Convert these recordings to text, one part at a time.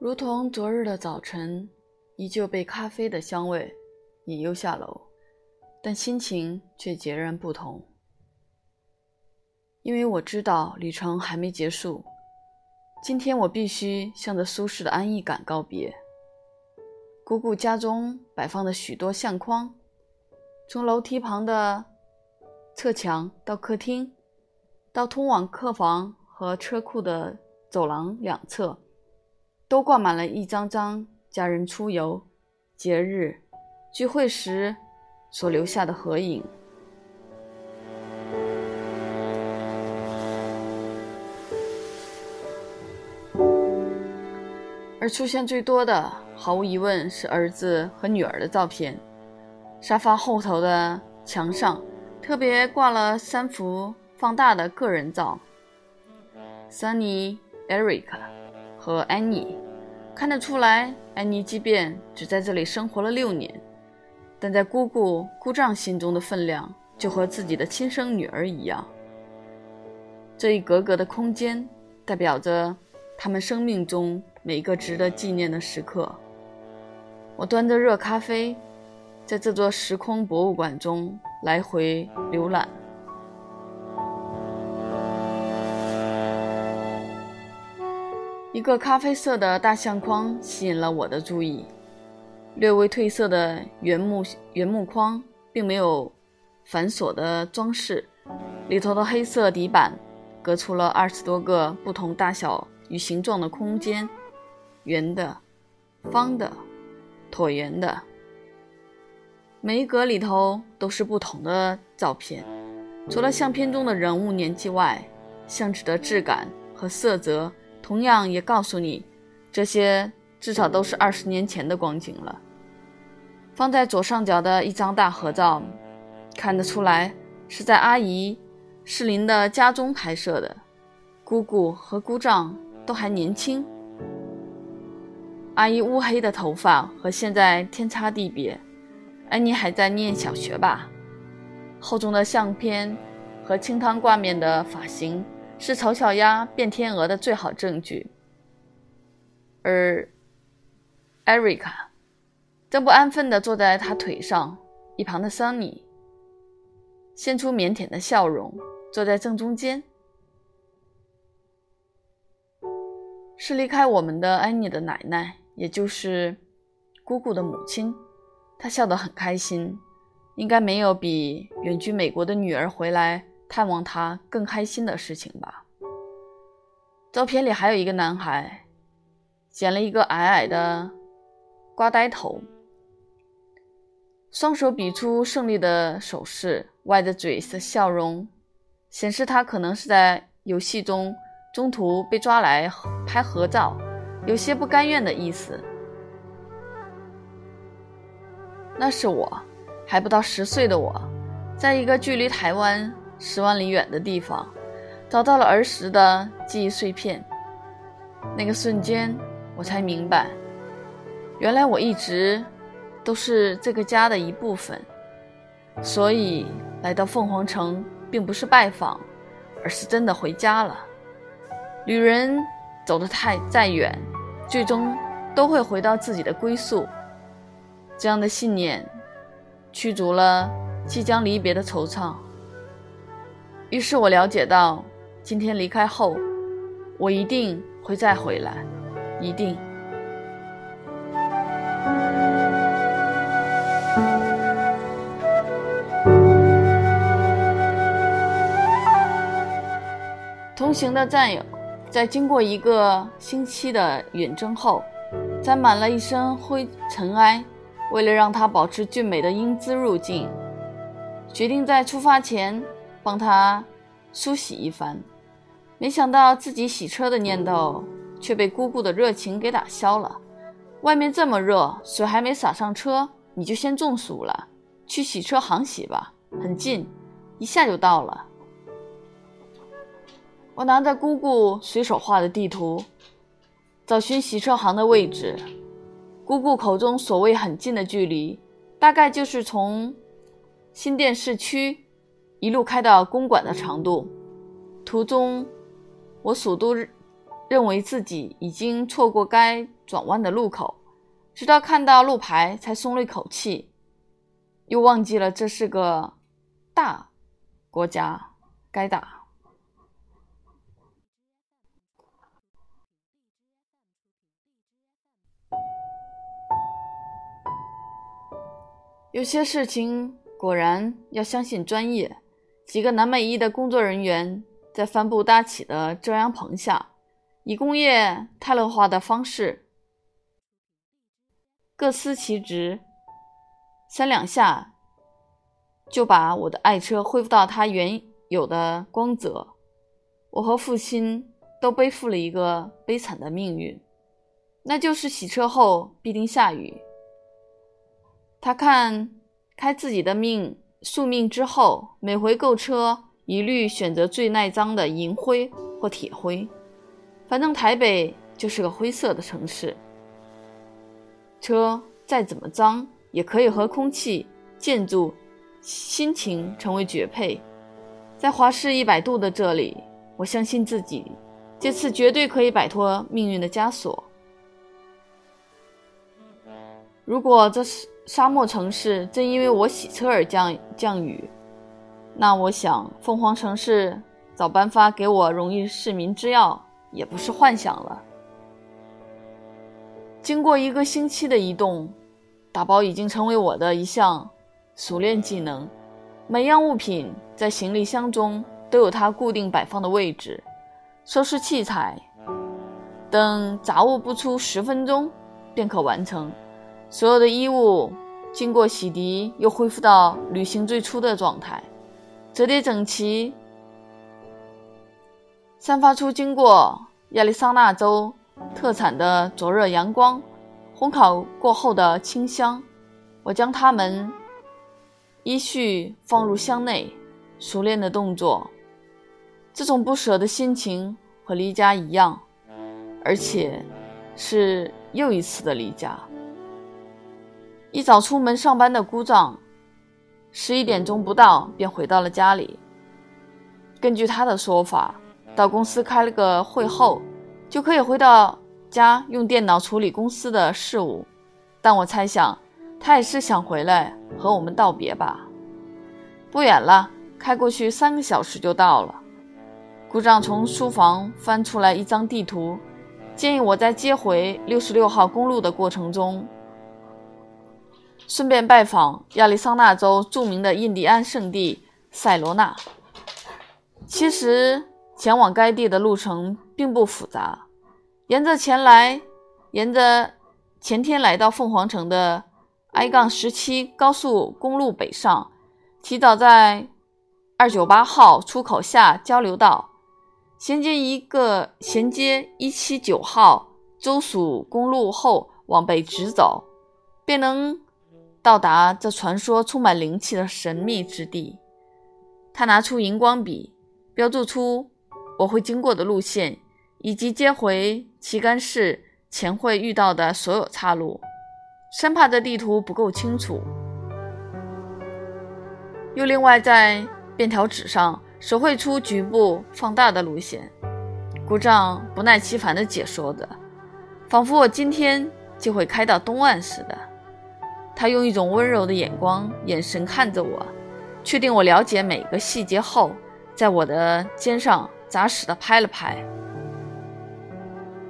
如同昨日的早晨，依旧被咖啡的香味引诱下楼，但心情却截然不同。因为我知道旅程还没结束，今天我必须向着舒适的安逸感告别。姑姑家中摆放着许多相框，从楼梯旁的侧墙到客厅，到通往客房和车库的走廊两侧。都挂满了一张张家人出游、节日、聚会时所留下的合影，而出现最多的，毫无疑问是儿子和女儿的照片。沙发后头的墙上特别挂了三幅放大的个人照：Sunny、Eric。和安妮看得出来，安妮即便只在这里生活了六年，但在姑姑姑丈心中的分量就和自己的亲生女儿一样。这一格格的空间代表着他们生命中每一个值得纪念的时刻。我端着热咖啡，在这座时空博物馆中来回浏览。一个咖啡色的大相框吸引了我的注意，略微褪色的原木原木框并没有繁琐的装饰，里头的黑色底板隔出了二十多个不同大小与形状的空间，圆的、方的、椭圆的，每一格里头都是不同的照片，除了相片中的人物年纪外，相纸的质感和色泽。同样也告诉你，这些至少都是二十年前的光景了。放在左上角的一张大合照，看得出来是在阿姨适林的家中拍摄的。姑姑和姑丈都还年轻，阿姨乌黑的头发和现在天差地别。安妮还在念小学吧？厚重的相片和清汤挂面的发型。是丑小鸭变天鹅的最好证据，而艾瑞卡正不安分地坐在他腿上，一旁的桑尼现出腼腆的笑容，坐在正中间。是离开我们的安妮的奶奶，也就是姑姑的母亲。她笑得很开心，应该没有比远居美国的女儿回来。探望他更开心的事情吧。照片里还有一个男孩，剪了一个矮矮的瓜呆头，双手比出胜利的手势，歪着嘴的笑容，显示他可能是在游戏中中途被抓来拍合照，有些不甘愿的意思。那是我，还不到十岁的我，在一个距离台湾。十万里远的地方，找到了儿时的记忆碎片。那个瞬间，我才明白，原来我一直都是这个家的一部分。所以来到凤凰城，并不是拜访，而是真的回家了。旅人走得太再远，最终都会回到自己的归宿。这样的信念，驱逐了即将离别的惆怅。于是我了解到，今天离开后，我一定会再回来，一定。同行的战友，在经过一个星期的远征后，沾满了一身灰尘埃。为了让他保持俊美的英姿入境，决定在出发前。帮他梳洗一番，没想到自己洗车的念头却被姑姑的热情给打消了。外面这么热，水还没洒上车，你就先中暑了。去洗车行洗吧，很近，一下就到了。我拿着姑姑随手画的地图，找寻洗车行的位置。姑姑口中所谓很近的距离，大概就是从新店市区。一路开到公馆的长度，途中，我数度认为自己已经错过该转弯的路口，直到看到路牌才松了一口气，又忘记了这是个大国家，该打。有些事情果然要相信专业。几个南美裔的工作人员在帆布搭起的遮阳棚下，以工业泰勒化的方式各司其职，三两下就把我的爱车恢复到它原有的光泽。我和父亲都背负了一个悲惨的命运，那就是洗车后必定下雨。他看开自己的命。宿命之后，每回购车一律选择最耐脏的银灰或铁灰。反正台北就是个灰色的城市，车再怎么脏，也可以和空气、建筑、心情成为绝配。在华氏一百度的这里，我相信自己，这次绝对可以摆脱命运的枷锁。如果这是……沙漠城市正因为我洗车而降降雨，那我想凤凰城市早颁发给我荣誉市民之钥也不是幻想了。经过一个星期的移动，打包已经成为我的一项熟练技能。每样物品在行李箱中都有它固定摆放的位置，收拾器材，等杂物不出十分钟便可完成。所有的衣物经过洗涤，又恢复到旅行最初的状态，折叠整齐，散发出经过亚利桑那州特产的灼热阳光烘烤过后的清香。我将它们依序放入箱内，熟练的动作。这种不舍的心情和离家一样，而且是又一次的离家。一早出门上班的姑丈，十一点钟不到便回到了家里。根据他的说法，到公司开了个会后，就可以回到家用电脑处理公司的事务。但我猜想，他也是想回来和我们道别吧。不远了，开过去三个小时就到了。姑丈从书房翻出来一张地图，建议我在接回六十六号公路的过程中。顺便拜访亚利桑那州著名的印第安圣地塞罗纳。其实前往该地的路程并不复杂，沿着前来，沿着前天来到凤凰城的 I 杠十七高速公路北上，提早在二九八号出口下交流道，衔接一个衔接一七九号州属公路后往北直走，便能。到达这传说充满灵气的神秘之地，他拿出荧光笔，标注出我会经过的路线，以及接回旗杆市前会遇到的所有岔路，生怕这地图不够清楚。又另外在便条纸上手绘出局部放大的路线。故障不耐其烦地解说着，仿佛我今天就会开到东岸似的。他用一种温柔的眼光、眼神看着我，确定我了解每个细节后，在我的肩上扎实的拍了拍。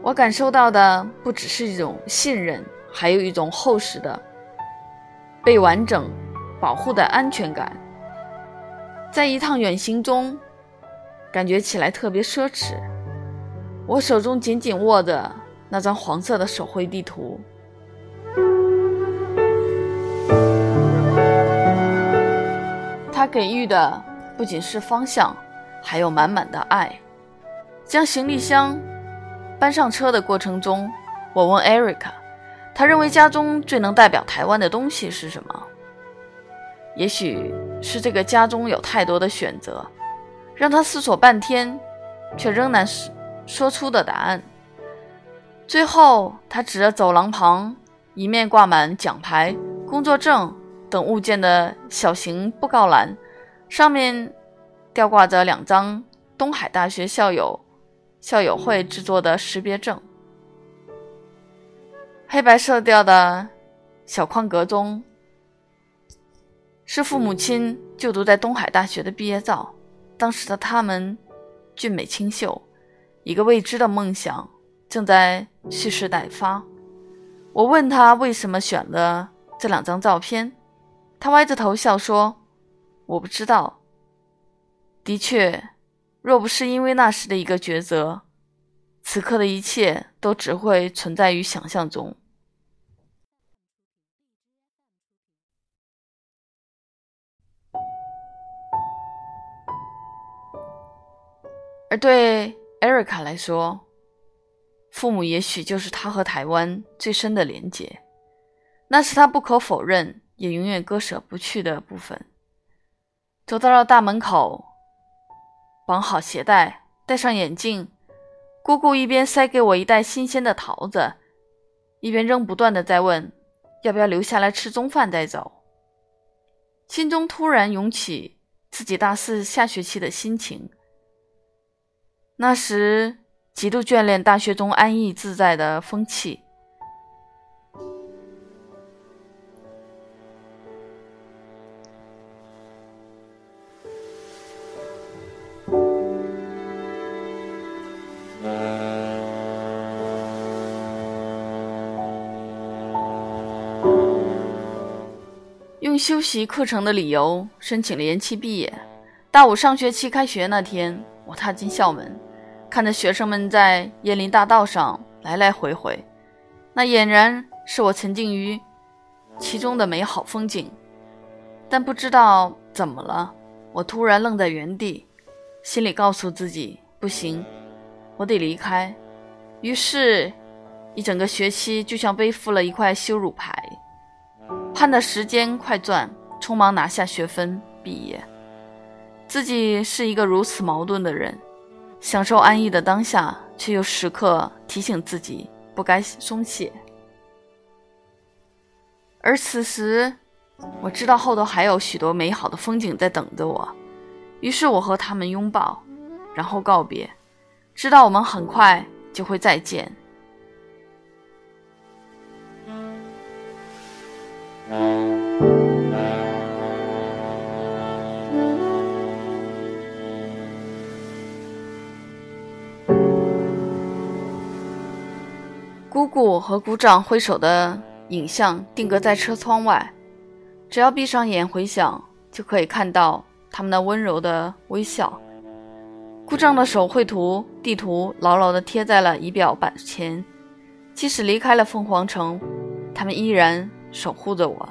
我感受到的不只是一种信任，还有一种厚实的、被完整保护的安全感。在一趟远行中，感觉起来特别奢侈。我手中紧紧握着那张黄色的手绘地图。他给予的不仅是方向，还有满满的爱。将行李箱搬上车的过程中，我问艾瑞卡，他认为家中最能代表台湾的东西是什么？也许是这个家中有太多的选择，让他思索半天，却仍难说出的答案。最后，他指着走廊旁一面挂满奖牌、工作证。等物件的小型布告栏，上面吊挂着两张东海大学校友校友会制作的识别证。黑白色调的小框格中，是父母亲就读在东海大学的毕业照。当时的他们俊美清秀，一个未知的梦想正在蓄势待发。我问他为什么选了这两张照片，他歪着头笑说：“我不知道。”的确，若不是因为那时的一个抉择，此刻的一切都只会存在于想象中。而对艾瑞卡来说，父母也许就是他和台湾最深的连结，那是他不可否认也永远割舍不去的部分。走到了大门口，绑好鞋带，戴上眼镜，姑姑一边塞给我一袋新鲜的桃子，一边仍不断的在问要不要留下来吃中饭再走。心中突然涌起自己大四下学期的心情。那时极度眷恋大学中安逸自在的风气，用修习课程的理由申请了延期毕业。大五上学期开学那天，我踏进校门。看着学生们在椰林大道上来来回回，那俨然是我沉浸于其中的美好风景。但不知道怎么了，我突然愣在原地，心里告诉自己不行，我得离开。于是，一整个学期就像背负了一块羞辱牌，盼的时间快转，匆忙拿下学分毕业。自己是一个如此矛盾的人。享受安逸的当下，却又时刻提醒自己不该松懈。而此时，我知道后头还有许多美好的风景在等着我，于是我和他们拥抱，然后告别，知道我们很快就会再见。姑姑和姑丈挥手的影像定格在车窗外，只要闭上眼回想，就可以看到他们那温柔的微笑。姑丈的手绘图地图牢牢地贴在了仪表板前，即使离开了凤凰城，他们依然守护着我。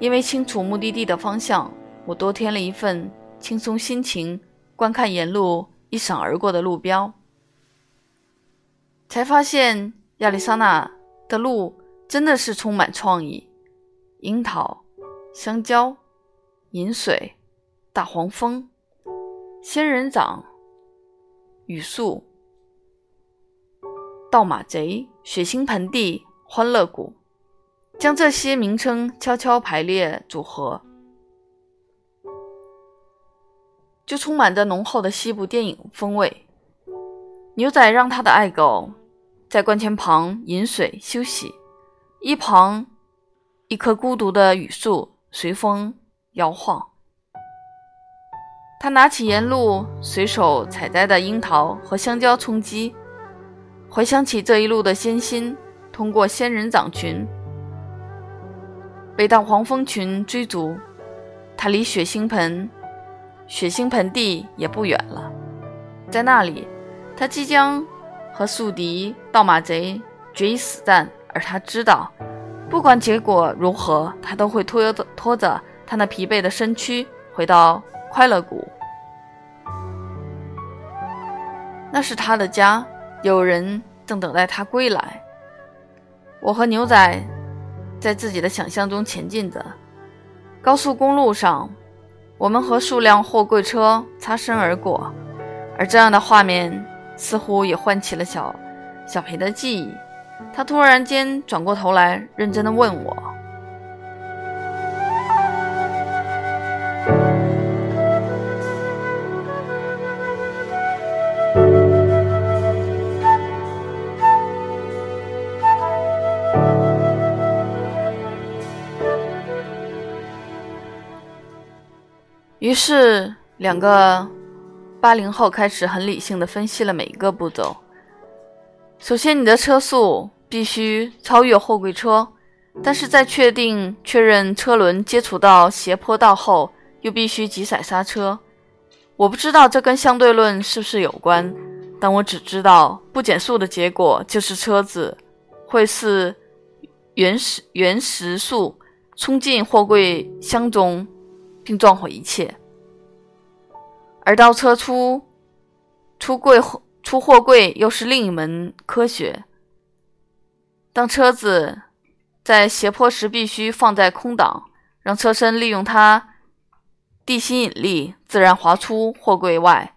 因为清楚目的地的方向，我多添了一份轻松心情，观看沿路一闪而过的路标，才发现。亚利桑那的路真的是充满创意：樱桃、香蕉、饮水、大黄蜂、仙人掌、榆树、盗马贼、血腥盆地、欢乐谷，将这些名称悄悄排列组合，就充满着浓厚的西部电影风味。牛仔让他的爱狗。在灌泉旁饮水休息，一旁一棵孤独的榆树随风摇晃。他拿起沿路随手采摘的樱桃和香蕉充饥，回想起这一路的艰辛，通过仙人掌群、被大黄蜂群追逐，他离血腥盆、血腥盆地也不远了。在那里，他即将。和宿敌盗马贼决一死战，而他知道，不管结果如何，他都会拖着拖着他那疲惫的身躯回到快乐谷。那是他的家，有人正等待他归来。我和牛仔在自己的想象中前进着，高速公路上，我们和数辆货柜车擦身而过，而这样的画面。似乎也唤起了小小裴的记忆，他突然间转过头来，认真的问我。于是，两个八零后开始很理性的分析了每一个步骤。首先，你的车速必须超越货柜车，但是在确定确认车轮接触到斜坡道后，又必须急踩刹车。我不知道这跟相对论是不是有关，但我只知道不减速的结果就是车子会是原始原时速冲进货柜箱中。并撞毁一切，而倒车出出柜出货柜又是另一门科学。当车子在斜坡时，必须放在空档，让车身利用它地心引力自然滑出货柜外。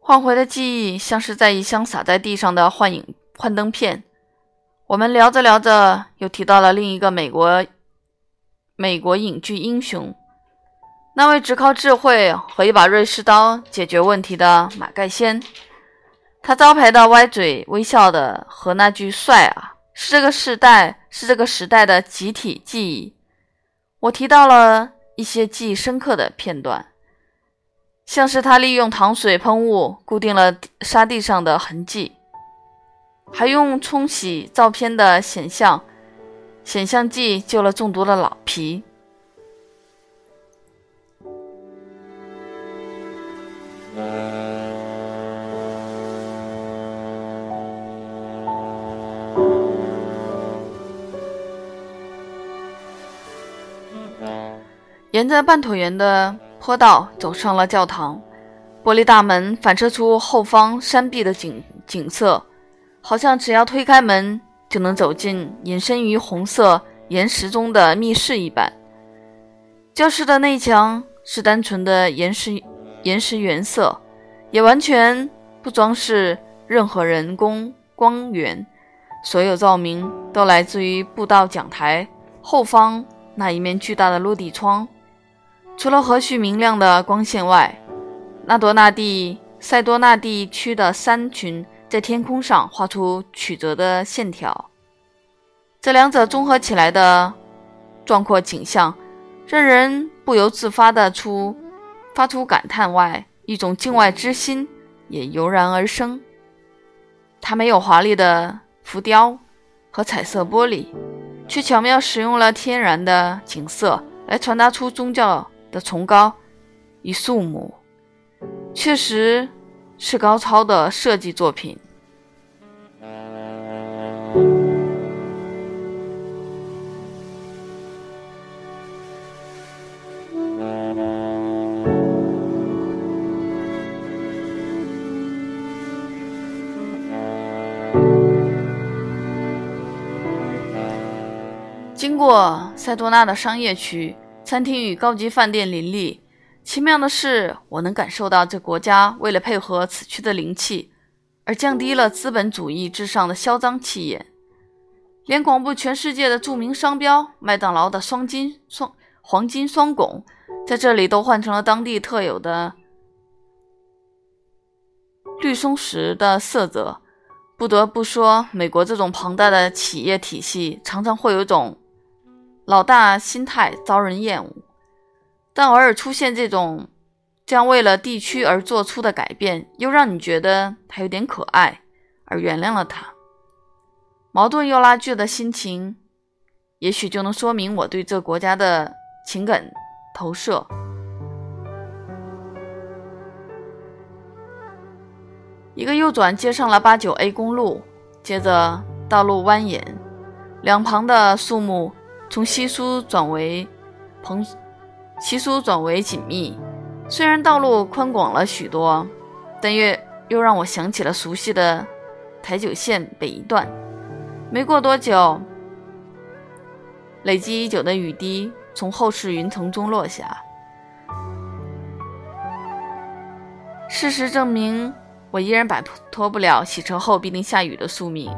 换回的记忆像是在一箱洒在地上的幻影幻灯片。我们聊着聊着，又提到了另一个美国美国影剧英雄，那位只靠智慧和一把瑞士刀解决问题的马盖先。他招牌的歪嘴微笑的和那句“帅啊”，是这个时代是这个时代的集体记忆。我提到了一些记忆深刻的片段。像是他利用糖水喷雾固定了沙地上的痕迹，还用冲洗照片的显像显像剂救了中毒的老皮。沿着半椭圆的。坡道走上了教堂，玻璃大门反射出后方山壁的景景色，好像只要推开门就能走进隐身于红色岩石中的密室一般。教室的内墙是单纯的岩石岩石原色，也完全不装饰任何人工光源，所有照明都来自于步道讲台后方那一面巨大的落地窗。除了和煦明亮的光线外，纳多纳蒂塞多纳地区的山群在天空上画出曲折的线条。这两者综合起来的壮阔景象，让人不由自发的出发出感叹外，一种境外之心也油然而生。它没有华丽的浮雕和彩色玻璃，却巧妙使用了天然的景色来传达出宗教。的崇高与肃穆，确实是高超的设计作品。经过塞多纳的商业区。餐厅与高级饭店林立。奇妙的是，我能感受到这国家为了配合此区的灵气，而降低了资本主义至上的嚣张气焰。连广布全世界的著名商标麦当劳的双金双黄金双拱，在这里都换成了当地特有的绿松石的色泽。不得不说，美国这种庞大的企业体系常常会有种。老大心态遭人厌恶，但偶尔出现这种将为了地区而做出的改变，又让你觉得他有点可爱，而原谅了他。矛盾又拉锯的心情，也许就能说明我对这国家的情感投射。一个右转接上了八九 A 公路，接着道路蜿蜒，两旁的树木。从稀疏转为蓬，稀疏转为紧密。虽然道路宽广了许多，但又又让我想起了熟悉的台九线北一段。没过多久，累积已久的雨滴从厚实云层中落下。事实证明，我依然摆脱不了洗车后必定下雨的宿命。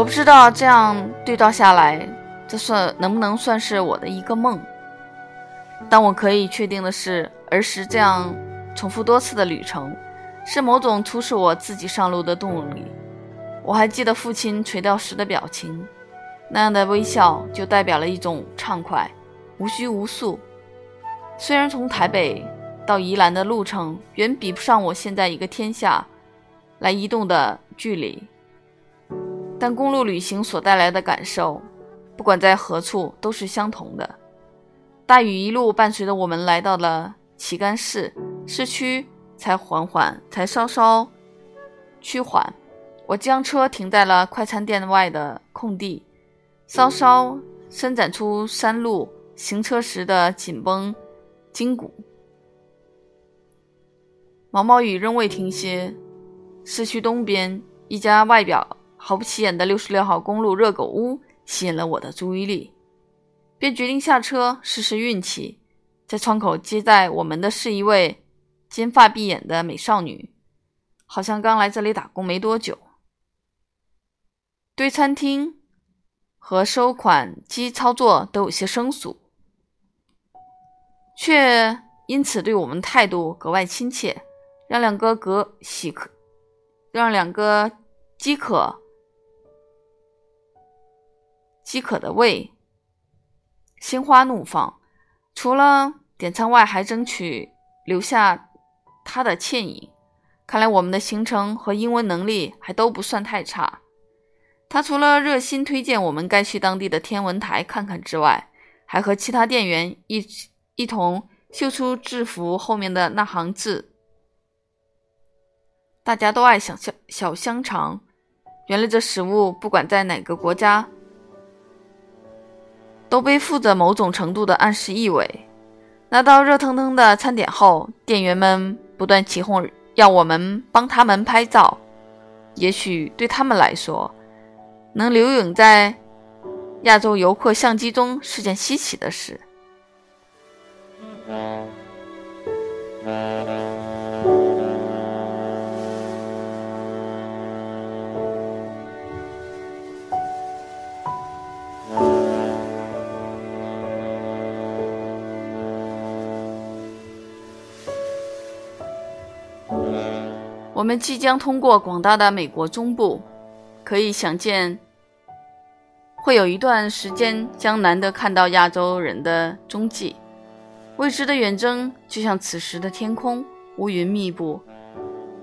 我不知道这样对照下来，这算能不能算是我的一个梦？但我可以确定的是，儿时这样重复多次的旅程，是某种促使我自己上路的动力。我还记得父亲垂钓时的表情，那样的微笑就代表了一种畅快，无拘无束。虽然从台北到宜兰的路程远比不上我现在一个天下来移动的距离，但公路旅行所带来的感受，不管在何处都是相同的。大雨一路伴随着我们来到了旗杆市市区，才缓缓，才稍稍趋缓。我将车停在了快餐店外的空地，稍稍伸展出山路行车时的紧绷筋骨。毛毛雨仍未停歇，市区东边一家外表毫不起眼的六十六号公路热狗屋吸引了我的注意力。便决定下车试试运气，在窗口接待我们的是一位金发碧眼的美少女，好像刚来这里打工没多久。对餐厅和收款机操作都有些生疏，却因此对我们态度格外亲切，让两个格喜可，让两个饥渴饥渴的胃。心花怒放，除了点餐外，还争取留下他的倩影。看来我们的行程和英文能力还都不算太差。他除了热心推荐我们该去当地的天文台看看之外，还和其他店员一一同秀出制服后面的那行字：“大家都爱小香小香肠。”原来这食物不管在哪个国家。都背负着某种程度的暗示意味。拿到热腾腾的餐点后，店员们不断起哄，要我们帮他们拍照。也许对他们来说，能留影在亚洲游客相机中是件稀奇的事。我们即将通过广大的美国中部，可以想见，会有一段时间将难得看到亚洲人的踪迹。未知的远征就像此时的天空，乌云密布，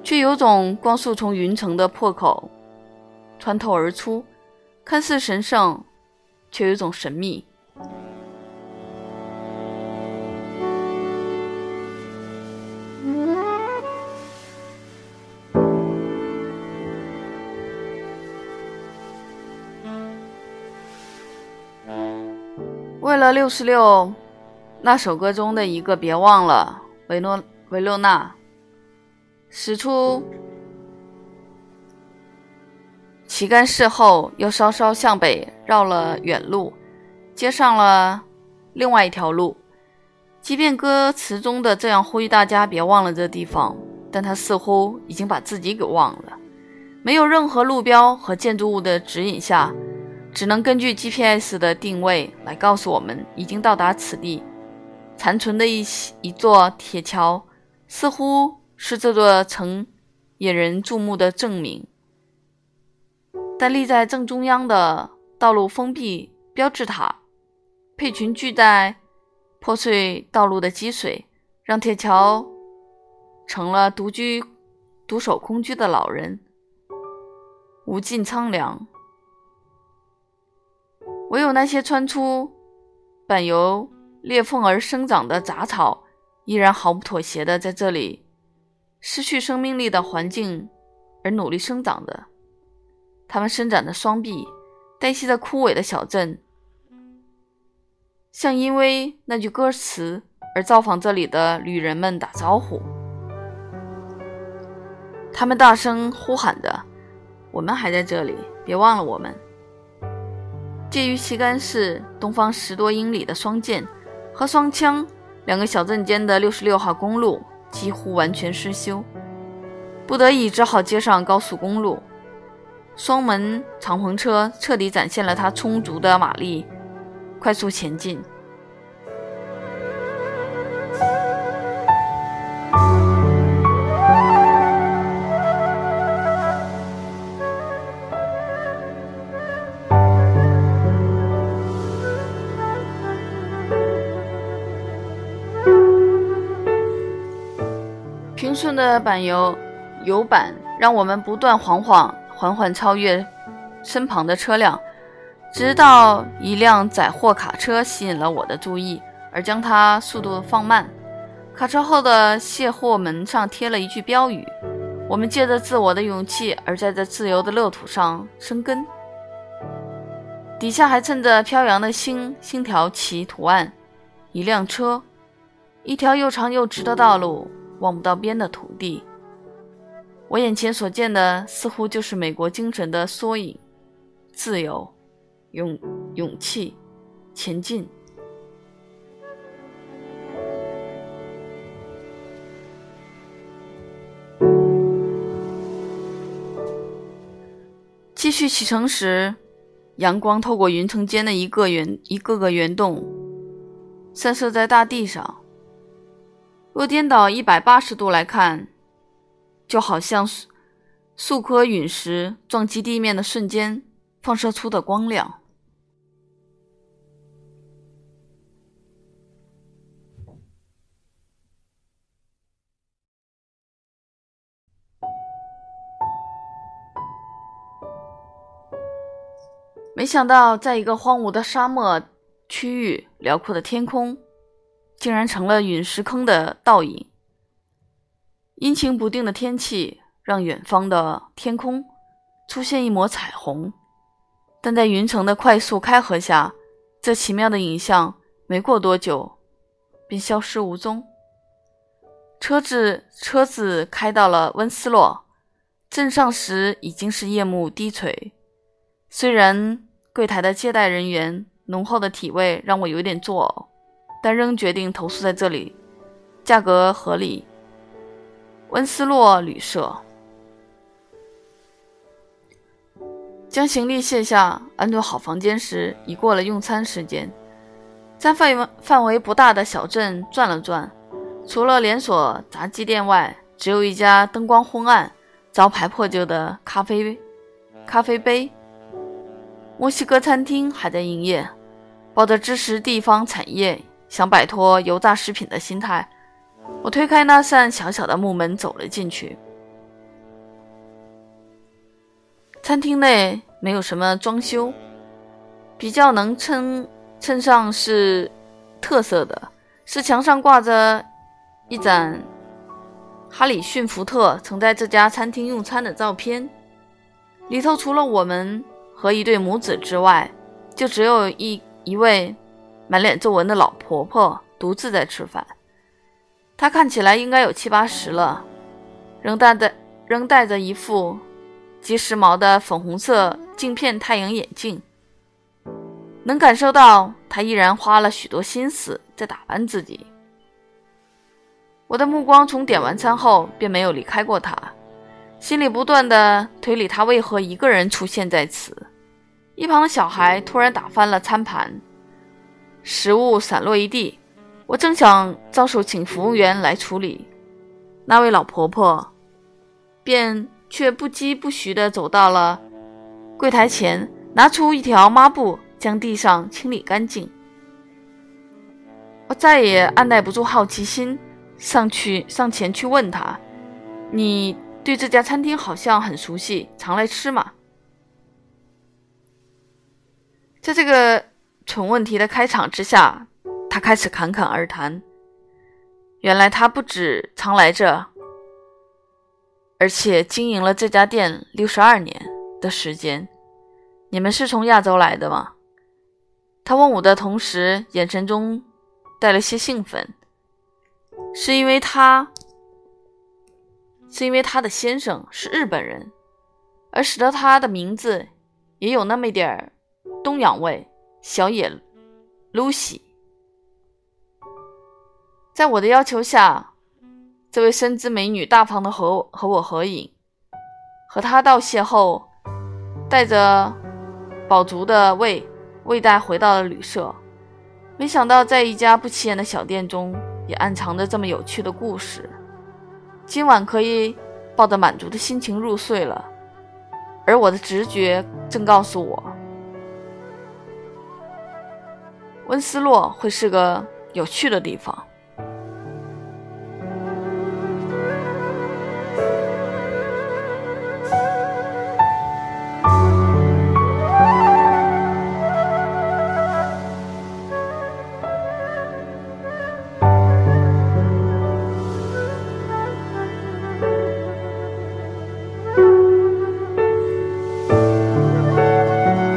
却有种光束从云层的破口穿透而出，看似神圣，却有种神秘。了六十六那首歌中的一个，别忘了维诺维洛纳，使出旗杆事后，又稍稍向北绕了远路，接上了另外一条路。即便歌词中的这样呼吁大家别忘了这地方，但他似乎已经把自己给忘了。没有任何路标和建筑物的指引下。只能根据 GPS 的定位来告诉我们已经到达此地。残存的一一座铁桥，似乎是这座城引人注目的证明。但立在正中央的道路封闭标志塔，配群聚在破碎道路的积水，让铁桥成了独居、独守空居的老人，无尽苍凉。唯有那些穿出柏油裂缝而生长的杂草，依然毫不妥协地在这里失去生命力的环境而努力生长着。它们伸展着双臂，黛西着枯萎的小镇，向因为那句歌词而造访这里的旅人们打招呼。他们大声呼喊着：“我们还在这里，别忘了我们。”介于旗杆市东方十多英里的双剑和双枪两个小镇间的六十六号公路几乎完全失修，不得已只好接上高速公路。双门敞篷车彻底展现了它充足的马力，快速前进。的板油油板让我们不断缓缓缓缓超越身旁的车辆，直到一辆载货卡车吸引了我的注意，而将它速度放慢。卡车后的卸货门上贴了一句标语：“我们借着自我的勇气而在这自由的乐土上生根。”底下还衬着飘扬的星星条旗图案。一辆车，一条又长又直的道路，望不到边的土地。我眼前所见的似乎就是美国精神的缩影：自由、勇勇气、前进。继续启程时，阳光透过云层间的一个圆一个个圆洞，散射在大地上。若颠倒一百八十度来看，就好像数颗陨石撞击地面的瞬间放射出的光亮。没想到，在一个荒芜的沙漠区域，辽阔的天空竟然成了陨石坑的倒影。阴晴不定的天气让远方的天空出现一抹彩虹，但在云层的快速开合下，这奇妙的影像没过多久便消失无踪。车子车子开到了温斯洛镇上时，已经是夜幕低垂。虽然柜台的接待人员浓厚的体味让我有点作呕，但仍决定投宿在这里，价格合理。温斯洛旅社将行李卸下，安顿好房间时，已过了用餐时间。在范围范围不大的小镇转了转，除了连锁炸鸡店外，只有一家灯光昏暗、招牌破旧的咖啡咖啡杯。墨西哥餐厅还在营业，抱着支持地方产业、想摆脱油炸食品的心态，我推开那扇小小的木门走了进去。餐厅内没有什么装修，比较能称称上是特色的是墙上挂着一盏哈里逊福特曾在这家餐厅用餐的照片，里头除了我们。和一对母子之外，就只有一一位满脸皱纹的老婆婆独自在吃饭。她看起来应该有七八十了，仍戴着仍戴着一副极时髦的粉红色镜片太阳眼镜，能感受到她依然花了许多心思在打扮自己。我的目光从点完餐后便没有离开过她。心里不断的推理，他为何一个人出现在此？一旁的小孩突然打翻了餐盘，食物散落一地。我正想招手请服务员来处理，那位老婆婆便却不疾不徐地走到了柜台前，拿出一条抹布将地上清理干净。我再也按耐不住好奇心，上去上前去问他：“你？”对这家餐厅好像很熟悉，常来吃嘛。在这个蠢问题的开场之下，他开始侃侃而谈。原来他不止常来这，而且经营了这家店六十二年的时间。你们是从亚洲来的吗？他问我的同时，眼神中带了些兴奋，是因为他。是因为他的先生是日本人，而使得他的名字也有那么一点儿东洋味。小野露西，在我的要求下，这位身姿美女大方的和和我合影，和她道谢后，带着饱足的胃，胃袋回到了旅社。没想到，在一家不起眼的小店中，也暗藏着这么有趣的故事。今晚可以抱着满足的心情入睡了，而我的直觉正告诉我，温斯洛会是个有趣的地方。